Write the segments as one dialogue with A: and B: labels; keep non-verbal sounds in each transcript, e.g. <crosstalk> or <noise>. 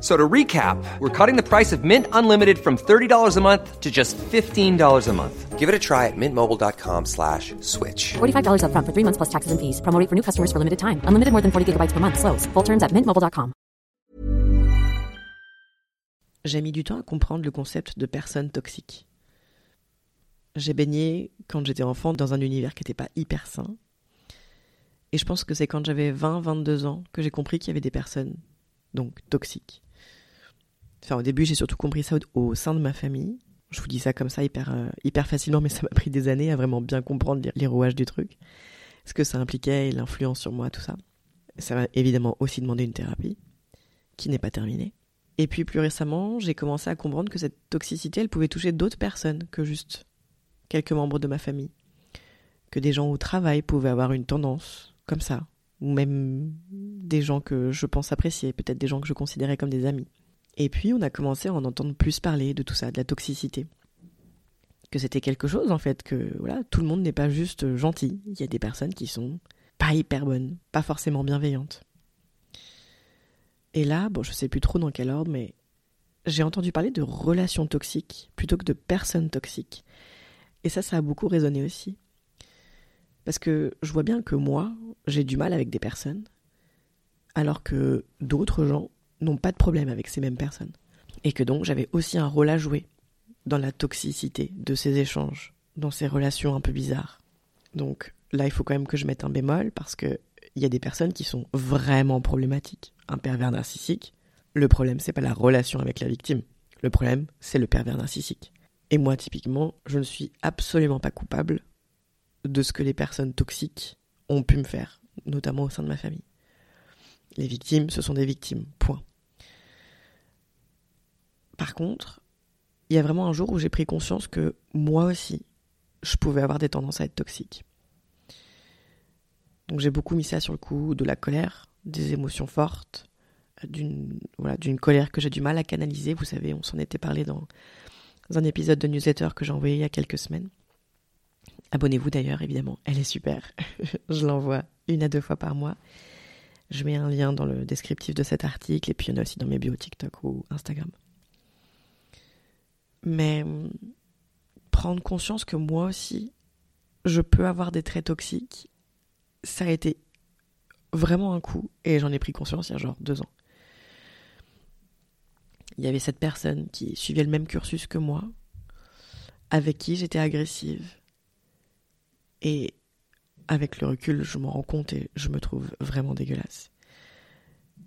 A: So to recap, we're cutting the price of Mint Unlimited from $30 a month to just $15 a month. Give it a try at mintmobile.com slash switch.
B: $45 upfront for three months plus taxes and fees. Promo rate for new customers for limited time. Unlimited more than 40 gigabytes per month. Slows. Full terms at mintmobile.com.
C: J'ai mis du temps à comprendre le concept de personne toxique. J'ai baigné, quand j'étais enfant, dans un univers qui n'était pas hyper sain. Et je pense que c'est quand j'avais 20-22 ans que j'ai compris qu'il y avait des personnes, donc toxiques. Enfin, au début, j'ai surtout compris ça au, sein de ma famille. Je vous dis ça comme ça hyper, euh, hyper facilement, mais ça m'a pris des années à vraiment bien comprendre les, les rouages du truc. Ce que ça impliquait et l'influence sur moi, tout ça. Ça m'a évidemment aussi demandé une thérapie, qui n'est pas terminée. Et puis plus récemment, j'ai commencé à comprendre que cette toxicité, elle pouvait toucher d'autres personnes que juste quelques membres de ma famille. Que des gens au travail pouvaient avoir une tendance comme ça. Ou même des gens que je pense apprécier, peut-être des gens que je considérais comme des amis. Et puis on a commencé à en entendre plus parler de tout ça, de la toxicité. Que c'était quelque chose en fait, que voilà, tout le monde n'est pas juste gentil. Il y a des personnes qui sont pas hyper bonnes, pas forcément bienveillantes. Et là, bon, je sais plus trop dans quel ordre, mais j'ai entendu parler de relations toxiques plutôt que de personnes toxiques. Et ça, ça a beaucoup résonné aussi. Parce que je vois bien que moi, j'ai du mal avec des personnes, alors que d'autres gens n'ont pas de problème avec ces mêmes personnes. Et que donc j'avais aussi un rôle à jouer dans la toxicité de ces échanges, dans ces relations un peu bizarres. Donc là, il faut quand même que je mette un bémol parce que il y a des personnes qui sont vraiment problématiques. Un pervers narcissique, le problème c'est pas la relation avec la victime. Le problème, c'est le pervers narcissique. Et moi, typiquement, je ne suis absolument pas coupable de ce que les personnes toxiques ont pu me faire, notamment au sein de ma famille. Les victimes, ce sont des victimes, point. Par contre, il y a vraiment un jour où j'ai pris conscience que moi aussi, je pouvais avoir des tendances à être toxique. Donc j'ai beaucoup mis ça sur le coup de la colère, des émotions fortes, d'une voilà, colère que j'ai du mal à canaliser. Vous savez, on s'en était parlé dans un épisode de newsletter que j'ai envoyé il y a quelques semaines. Abonnez-vous d'ailleurs, évidemment, elle est super. <laughs> je l'envoie une à deux fois par mois. Je mets un lien dans le descriptif de cet article et puis il y en a aussi dans mes bios TikTok ou Instagram. Mais prendre conscience que moi aussi, je peux avoir des traits toxiques, ça a été vraiment un coup et j'en ai pris conscience il y a genre deux ans. Il y avait cette personne qui suivait le même cursus que moi, avec qui j'étais agressive. Et avec le recul, je m'en rends compte et je me trouve vraiment dégueulasse.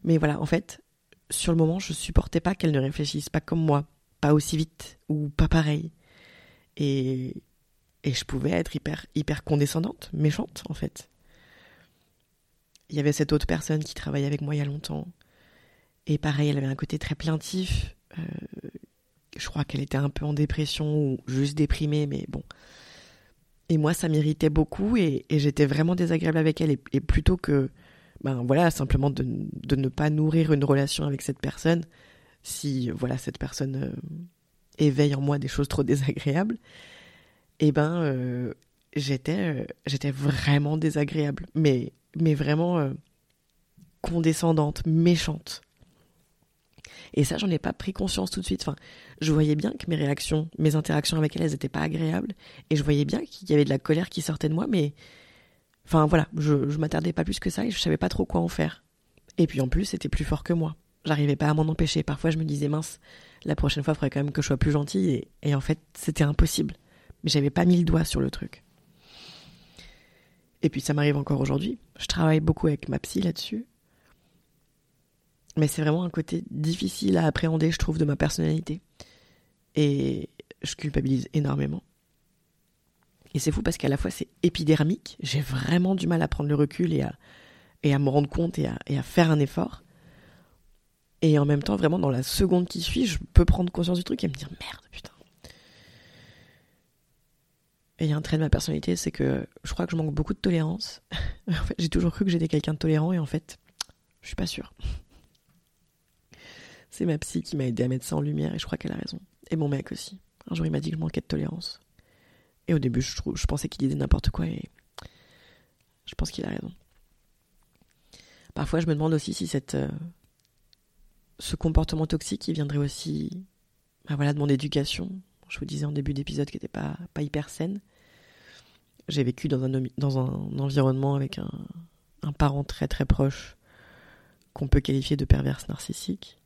C: Mais voilà, en fait, sur le moment, je supportais pas qu'elle ne réfléchisse pas comme moi, pas aussi vite ou pas pareil. Et, et je pouvais être hyper, hyper condescendante, méchante, en fait. Il y avait cette autre personne qui travaillait avec moi il y a longtemps. Et pareil, elle avait un côté très plaintif. Euh, je crois qu'elle était un peu en dépression ou juste déprimée, mais bon. Et moi, ça m'irritait beaucoup et, j'étais vraiment désagréable avec elle. Et, plutôt que, ben voilà, simplement de, ne pas nourrir une relation avec cette personne, si voilà cette personne euh, éveille en moi des choses trop <laughs> désagréables, et ben euh, j'étais euh, j'étais vraiment désagréable. Mais mais vraiment condescendante, méchante. Et ça, j'en ai pas pris conscience tout de suite. Enfin, je voyais bien que mes réactions, mes interactions avec elle, elles étaient pas agréables. Et je voyais bien qu'il y avait de la colère qui sortait de moi, mais. Enfin, voilà, je, je m'attardais pas plus que ça et je savais pas trop quoi en faire. Et puis en plus, c'était plus fort que moi. J'arrivais pas à m'en empêcher. Parfois, je me disais, mince, la prochaine fois, il faudrait quand même que je sois plus gentille. Et, et en fait, c'était impossible. Mais j'avais pas mis le doigt sur le truc. Et puis, ça m'arrive encore aujourd'hui. Je travaille beaucoup avec ma psy là-dessus. Mais c'est vraiment un côté difficile à appréhender, je trouve, de ma personnalité. Et je culpabilise énormément. Et c'est fou parce qu'à la fois c'est épidermique, j'ai vraiment du mal à prendre le recul et à, et à me rendre compte et à, et à faire un effort. Et en même temps, vraiment, dans la seconde qui suit, je peux prendre conscience du truc et me dire merde, putain. Et il y a un trait de ma personnalité, c'est que je crois que je manque beaucoup de tolérance. <laughs> en fait, j'ai toujours cru que j'étais quelqu'un de tolérant et en fait, je suis pas sûre. C'est ma psy qui m'a aidé à mettre ça en lumière et je crois qu'elle a raison. Et mon mec aussi. Un jour, il m'a dit que je manquais de tolérance. Et au début, je, pensais qu'il disait n'importe quoi et je pense qu'il a raison. Parfois, je me demande aussi si cette, euh, ce comportement toxique, il viendrait aussi bah voilà, de mon éducation. Je vous disais en début d'épisode qu'elle n'était pas, pas hyper saine. J'ai vécu dans un, dans un environnement avec un, un parent très très proche qu'on peut qualifier de perverse narcissique.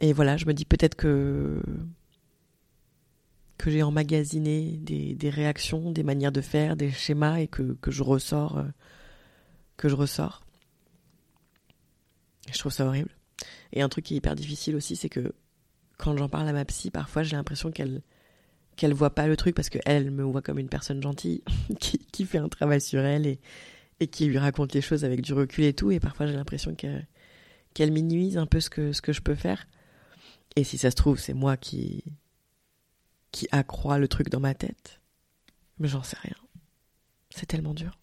C: Et voilà, je me dis peut-être que que j'ai emmagasiné des, réactions, des manières de faire, des schémas et que, que je ressors euh, que je ressors. Je trouve ça horrible. Et un truc qui est hyper difficile aussi, c'est que quand j'en parle à ma psy, parfois j'ai l'impression qu'elle qu'elle voit pas le truc parce qu'elle elle me voit comme une personne gentille <laughs> qui, qui fait un travail sur elle et, et qui lui raconte les choses avec du recul et tout. Et parfois j'ai l'impression qu'elle qu'elle minimise un peu ce que, ce que je peux faire. Et si ça se trouve, c'est moi qui, qui accroît le truc dans ma tête. Mais j'en sais rien. C'est tellement dur.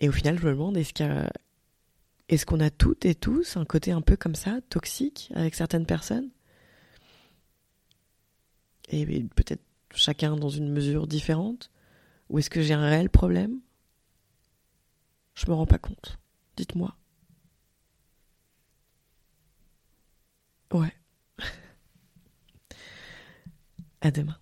C: Et au final, je me demande, est-ce qu'il est-ce qu'on a toutes et tous un côté un peu comme ça, toxique, avec certaines personnes? Et peut-être chacun dans une mesure différente? Ou est-ce que j'ai un réel problème? Je me rends pas compte. Dites-moi. Ouais. <laughs> À demain.